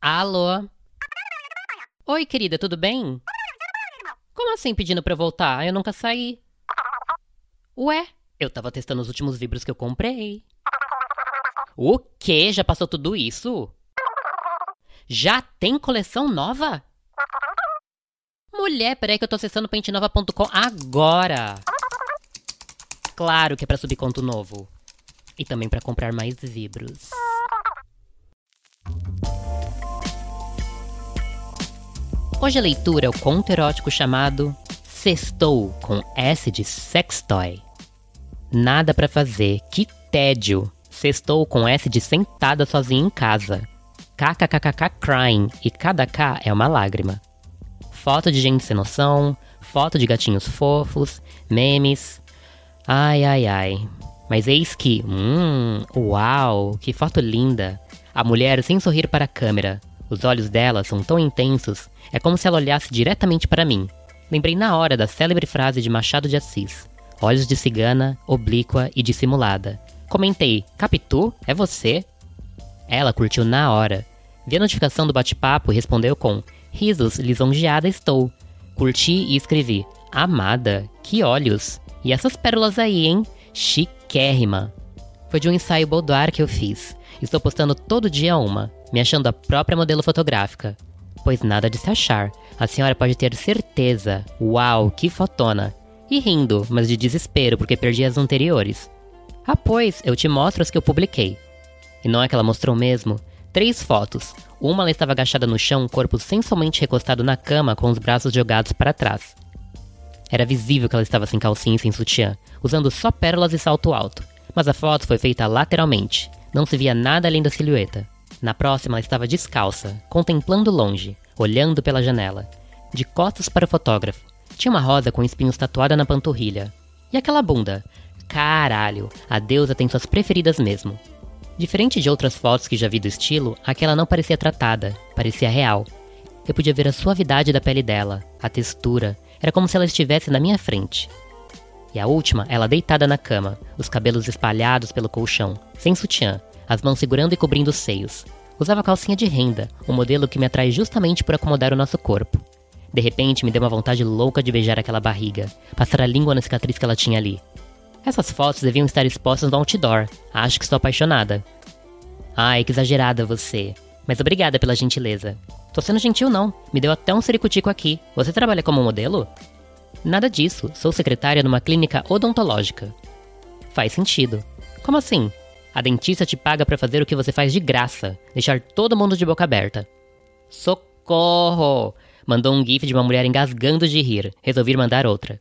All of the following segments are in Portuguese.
Alô? Oi, querida, tudo bem? Como assim pedindo pra eu voltar? Eu nunca saí. Ué, eu tava testando os últimos vibros que eu comprei. O quê? Já passou tudo isso? Já tem coleção nova? Mulher, peraí que eu tô acessando pentenova.com agora. Claro que é pra subir conto novo. E também pra comprar mais vibros. Hoje a leitura é o conto erótico chamado Sextou com S de sextoy. Nada pra fazer, que tédio. Sextou com S de sentada sozinha em casa. KKKKK crying e cada K é uma lágrima. Foto de gente sem noção, foto de gatinhos fofos, memes. Ai ai ai. Mas eis que, hum, uau, que foto linda. A mulher sem sorrir para a câmera. Os olhos dela são tão intensos, é como se ela olhasse diretamente para mim. Lembrei na hora da célebre frase de Machado de Assis: olhos de cigana, oblíqua e dissimulada. Comentei: Capitu, é você? Ela curtiu na hora. Vi a notificação do bate-papo e respondeu com: Risos, lisonjeada estou. Curti e escrevi: Amada, que olhos! E essas pérolas aí, hein? Chiquérrima. Foi de um ensaio boudoir que eu fiz. Estou postando todo dia uma, me achando a própria modelo fotográfica. Pois nada de se achar. A senhora pode ter certeza. Uau, que fotona! E rindo, mas de desespero porque perdi as anteriores. Ah, pois, eu te mostro as que eu publiquei. E não é que ela mostrou mesmo? Três fotos. Uma ela estava agachada no chão, o corpo sensualmente recostado na cama com os braços jogados para trás. Era visível que ela estava sem calcinha e sem sutiã, usando só pérolas e salto alto. Mas a foto foi feita lateralmente. Não se via nada além da silhueta. Na próxima, ela estava descalça, contemplando longe, olhando pela janela. De costas para o fotógrafo. Tinha uma rosa com espinhos tatuada na panturrilha. E aquela bunda? Caralho, a deusa tem suas preferidas mesmo. Diferente de outras fotos que já vi do estilo, aquela não parecia tratada, parecia real. Eu podia ver a suavidade da pele dela, a textura, era como se ela estivesse na minha frente. E a última, ela deitada na cama, os cabelos espalhados pelo colchão, sem sutiã, as mãos segurando e cobrindo os seios. Usava calcinha de renda, um modelo que me atrai justamente por acomodar o nosso corpo. De repente, me deu uma vontade louca de beijar aquela barriga, passar a língua na cicatriz que ela tinha ali. Essas fotos deviam estar expostas no outdoor. Acho que estou apaixonada. Ai, que exagerada você. Mas obrigada pela gentileza. Tô sendo gentil não. Me deu até um sericutico aqui. Você trabalha como modelo? Nada disso. Sou secretária numa clínica odontológica. Faz sentido. Como assim? A dentista te paga para fazer o que você faz de graça, deixar todo mundo de boca aberta. Socorro! Mandou um gif de uma mulher engasgando de rir. Resolvi mandar outra.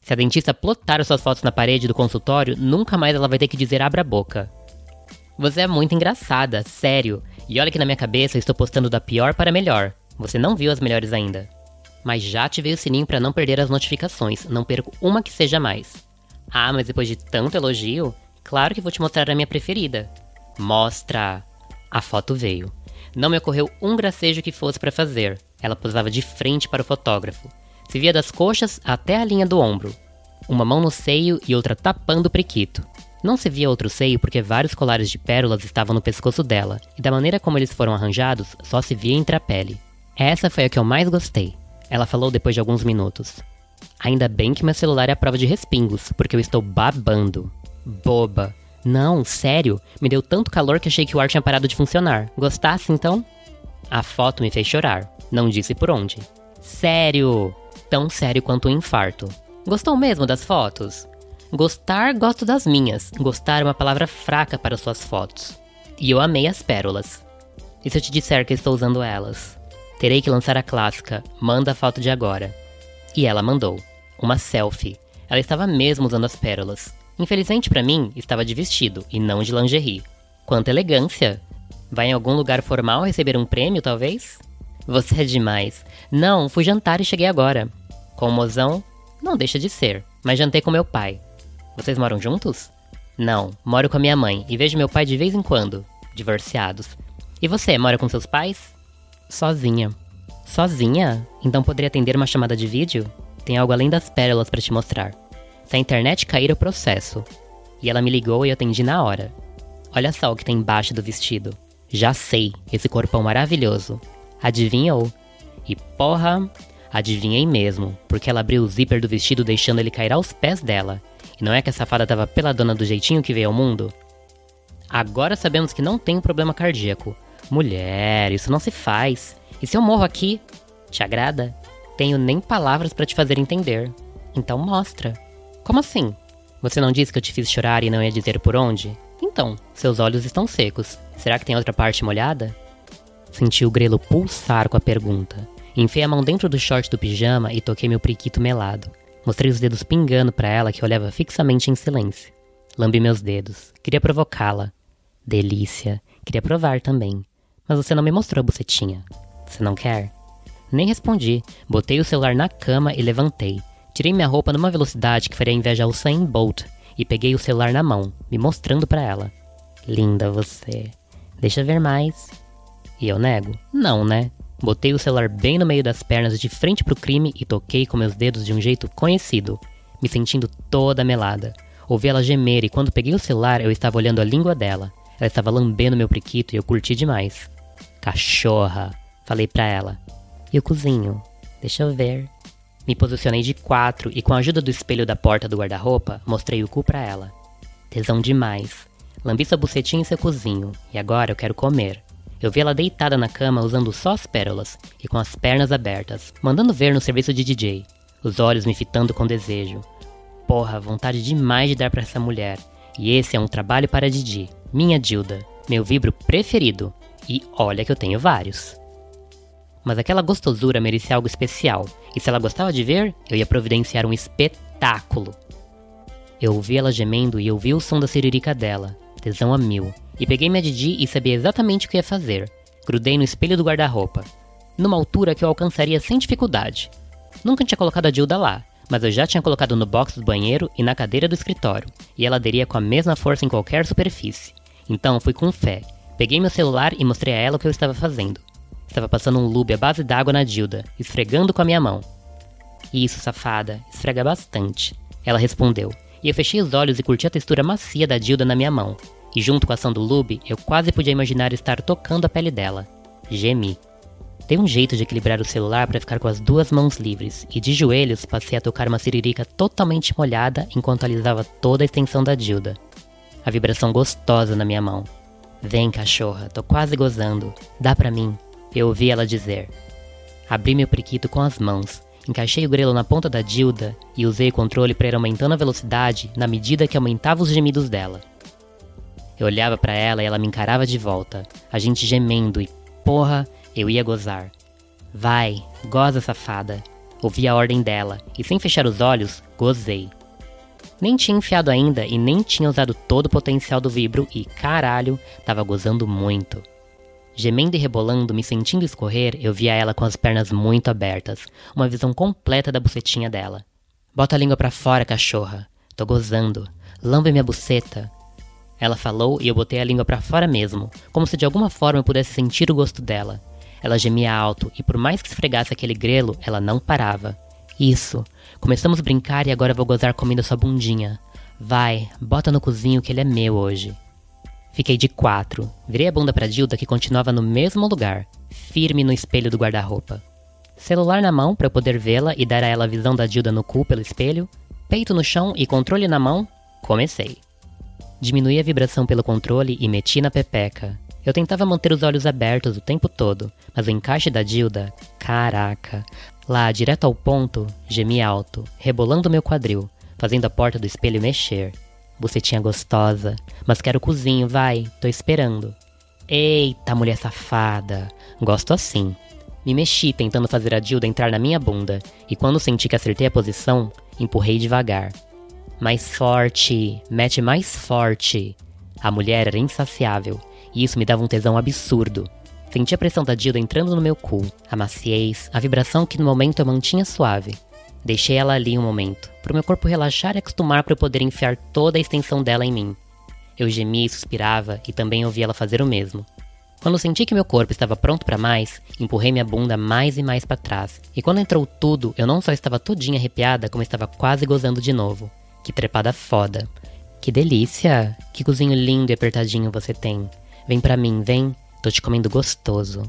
Se a dentista plotar suas fotos na parede do consultório, nunca mais ela vai ter que dizer abra a boca. Você é muito engraçada, sério. E olha que na minha cabeça eu estou postando da pior para melhor. Você não viu as melhores ainda. Mas já ativei o sininho para não perder as notificações, não perco uma que seja mais. Ah, mas depois de tanto elogio, claro que vou te mostrar a minha preferida. Mostra! A foto veio. Não me ocorreu um gracejo que fosse para fazer. Ela posava de frente para o fotógrafo. Se via das coxas até a linha do ombro. Uma mão no seio e outra tapando o prequito. Não se via outro seio porque vários colares de pérolas estavam no pescoço dela, e da maneira como eles foram arranjados, só se via entre a pele. Essa foi a que eu mais gostei. Ela falou depois de alguns minutos. Ainda bem que meu celular é a prova de respingos, porque eu estou babando. Boba. Não, sério, me deu tanto calor que achei que o ar tinha parado de funcionar. Gostasse então? A foto me fez chorar. Não disse por onde. Sério! tão sério quanto um infarto. Gostou mesmo das fotos? Gostar, gosto das minhas. Gostar é uma palavra fraca para suas fotos. E eu amei as pérolas. E se eu te disser que estou usando elas? Terei que lançar a clássica, manda a foto de agora. E ela mandou. Uma selfie. Ela estava mesmo usando as pérolas. Infelizmente para mim, estava de vestido e não de lingerie. Quanta elegância! Vai em algum lugar formal receber um prêmio, talvez? Você é demais. Não, fui jantar e cheguei agora. Com o mozão? Não deixa de ser, mas jantei com meu pai. Vocês moram juntos? Não, moro com a minha mãe e vejo meu pai de vez em quando, divorciados. E você, mora com seus pais? Sozinha. Sozinha? Então poderia atender uma chamada de vídeo? Tem algo além das pérolas para te mostrar. Se a internet cair, eu processo. E ela me ligou e eu atendi na hora. Olha só o que tem embaixo do vestido. Já sei, esse corpão maravilhoso. Adivinhou? E porra, adivinhei mesmo, porque ela abriu o zíper do vestido deixando ele cair aos pés dela. E não é que a safada tava peladona do jeitinho que veio ao mundo? Agora sabemos que não tem problema cardíaco. Mulher, isso não se faz. E se eu morro aqui? Te agrada? Tenho nem palavras para te fazer entender. Então mostra. Como assim? Você não disse que eu te fiz chorar e não ia dizer por onde? Então, seus olhos estão secos. Será que tem outra parte molhada? Senti o grelo pulsar com a pergunta. Enfiei a mão dentro do short do pijama e toquei meu priquito melado. Mostrei os dedos pingando para ela que olhava fixamente em silêncio. Lambi meus dedos. Queria provocá-la. Delícia. Queria provar também. Mas você não me mostrou a bucetinha. Você não quer? Nem respondi. Botei o celular na cama e levantei. Tirei minha roupa numa velocidade que faria inveja ao Usain Bolt e peguei o celular na mão, me mostrando para ela. Linda você. Deixa ver mais. E eu nego? Não, né? Botei o celular bem no meio das pernas de frente pro crime e toquei com meus dedos de um jeito conhecido, me sentindo toda melada. Ouvi ela gemer e quando peguei o celular eu estava olhando a língua dela. Ela estava lambendo meu priquito e eu curti demais. Cachorra, falei pra ela. E o cozinho? Deixa eu ver. Me posicionei de quatro e, com a ajuda do espelho da porta do guarda-roupa, mostrei o cu para ela. Tesão demais. Lambi sua bucetinha em seu cozinho, e agora eu quero comer. Eu vi ela deitada na cama usando só as pérolas e com as pernas abertas, mandando ver no serviço de DJ, os olhos me fitando com desejo. Porra, vontade demais de dar para essa mulher. E esse é um trabalho para Didi, minha Dilda, meu vibro preferido. E olha que eu tenho vários. Mas aquela gostosura merecia algo especial, e se ela gostava de ver, eu ia providenciar um espetáculo. Eu ouvi ela gemendo e ouvi o som da siririca dela, tesão a mil, e peguei minha Didi e sabia exatamente o que ia fazer. Grudei no espelho do guarda-roupa, numa altura que eu alcançaria sem dificuldade. Nunca tinha colocado a Dilda lá, mas eu já tinha colocado no box do banheiro e na cadeira do escritório, e ela aderia com a mesma força em qualquer superfície. Então fui com fé. Peguei meu celular e mostrei a ela o que eu estava fazendo. Estava passando um lube à base d'água na Dilda, esfregando com a minha mão. Isso, safada, esfrega bastante. Ela respondeu, e eu fechei os olhos e curti a textura macia da Dilda na minha mão. E junto com a ação do lube, eu quase podia imaginar estar tocando a pele dela. Gemi. Dei um jeito de equilibrar o celular para ficar com as duas mãos livres, e de joelhos passei a tocar uma siririca totalmente molhada enquanto alisava toda a extensão da Dilda. A vibração gostosa na minha mão. Vem, cachorra, tô quase gozando. Dá pra mim. Eu ouvi ela dizer. Abri meu priquito com as mãos, encaixei o grelo na ponta da Dilda e usei o controle para ir aumentando a velocidade na medida que aumentava os gemidos dela. Eu olhava para ela e ela me encarava de volta, a gente gemendo e, porra, eu ia gozar. Vai, goza safada. Ouvi a ordem dela e, sem fechar os olhos, gozei. Nem tinha enfiado ainda e nem tinha usado todo o potencial do vibro e, caralho, tava gozando muito. Gemendo e rebolando, me sentindo escorrer, eu via ela com as pernas muito abertas, uma visão completa da bucetinha dela. Bota a língua para fora, cachorra. Tô gozando. Lambe minha buceta. Ela falou e eu botei a língua para fora mesmo, como se de alguma forma eu pudesse sentir o gosto dela. Ela gemia alto e por mais que esfregasse aquele grelo, ela não parava. Isso. Começamos a brincar e agora vou gozar comendo sua bundinha. Vai, bota no cozinho que ele é meu hoje. Fiquei de quatro. Virei a bunda pra Dilda que continuava no mesmo lugar, firme no espelho do guarda-roupa. Celular na mão para eu poder vê-la e dar a ela a visão da Dilda no cu pelo espelho, peito no chão e controle na mão, comecei. Diminui a vibração pelo controle e meti na pepeca. Eu tentava manter os olhos abertos o tempo todo, mas o encaixe da Dilda, caraca. Lá, direto ao ponto, gemi alto, rebolando meu quadril, fazendo a porta do espelho mexer. Bucetinha gostosa. Mas quero cozinho, vai. Tô esperando. Eita, mulher safada. Gosto assim. Me mexi tentando fazer a Dilda entrar na minha bunda, e quando senti que acertei a posição, empurrei devagar. Mais forte, mete mais forte. A mulher era insaciável, e isso me dava um tesão absurdo. Senti a pressão da Dilda entrando no meu cu, a maciez, a vibração que no momento eu mantinha suave. Deixei ela ali um momento, para o meu corpo relaxar e acostumar para eu poder enfiar toda a extensão dela em mim. Eu gemia e suspirava e também ouvi ela fazer o mesmo. Quando senti que meu corpo estava pronto para mais, empurrei minha bunda mais e mais para trás. E quando entrou tudo, eu não só estava todinha arrepiada, como estava quase gozando de novo. Que trepada foda. Que delícia! Que cozinho lindo e apertadinho você tem. Vem pra mim, vem. tô te comendo gostoso.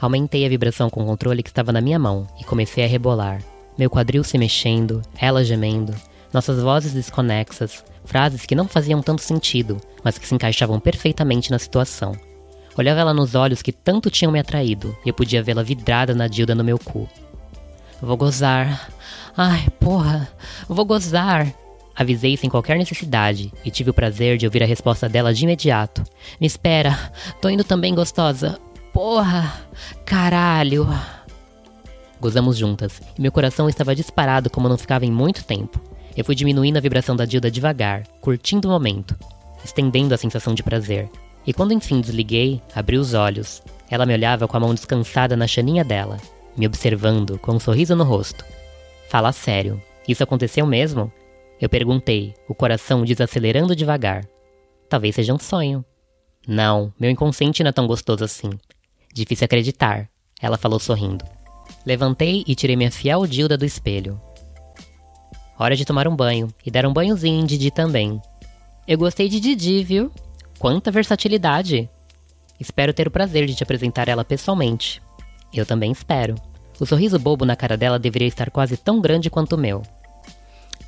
Aumentei a vibração com o controle que estava na minha mão e comecei a rebolar. Meu quadril se mexendo, ela gemendo, nossas vozes desconexas, frases que não faziam tanto sentido, mas que se encaixavam perfeitamente na situação. Olhava ela nos olhos que tanto tinham me atraído e eu podia vê-la vidrada na dilda no meu cu. Vou gozar. Ai, porra, vou gozar. Avisei sem qualquer necessidade e tive o prazer de ouvir a resposta dela de imediato. Me espera, tô indo também gostosa. Porra, caralho. Gozamos juntas e meu coração estava disparado como não ficava em muito tempo. Eu fui diminuindo a vibração da Dilda devagar, curtindo o momento, estendendo a sensação de prazer. E quando enfim desliguei, abri os olhos. Ela me olhava com a mão descansada na chaninha dela, me observando com um sorriso no rosto. Fala sério, isso aconteceu mesmo? Eu perguntei, o coração desacelerando devagar. Talvez seja um sonho. Não, meu inconsciente não é tão gostoso assim. Difícil acreditar, ela falou sorrindo. Levantei e tirei minha fiel Dilda do espelho. Hora de tomar um banho, e dar um banhozinho em Didi também. Eu gostei de Didi, viu? Quanta versatilidade! Espero ter o prazer de te apresentar ela pessoalmente. Eu também espero. O sorriso bobo na cara dela deveria estar quase tão grande quanto o meu.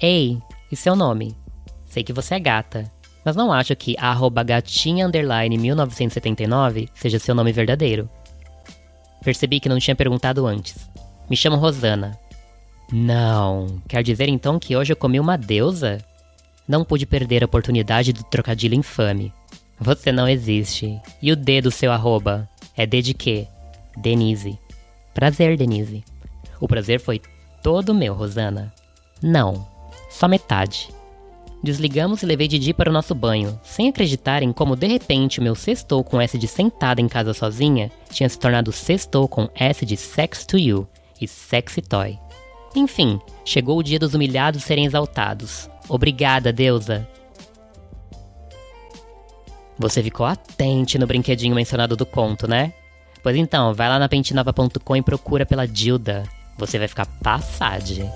Ei, e seu nome? Sei que você é gata, mas não acho que gatinha underline 1979 seja seu nome verdadeiro. Percebi que não tinha perguntado antes. Me chamo Rosana. Não, quer dizer então que hoje eu comi uma deusa? Não pude perder a oportunidade do trocadilho infame. Você não existe. E o D do seu arroba? É D de quê? Denise. Prazer, Denise. O prazer foi todo meu, Rosana. Não, só metade. Desligamos e levei Didi para o nosso banho, sem acreditar em como de repente meu sextou com S de sentada em casa sozinha tinha se tornado sextou com S de sex to you e sexy toy. Enfim, chegou o dia dos humilhados serem exaltados. Obrigada, deusa! Você ficou atente no brinquedinho mencionado do conto, né? Pois então, vai lá na pentinova.com e procura pela Dilda. Você vai ficar passade.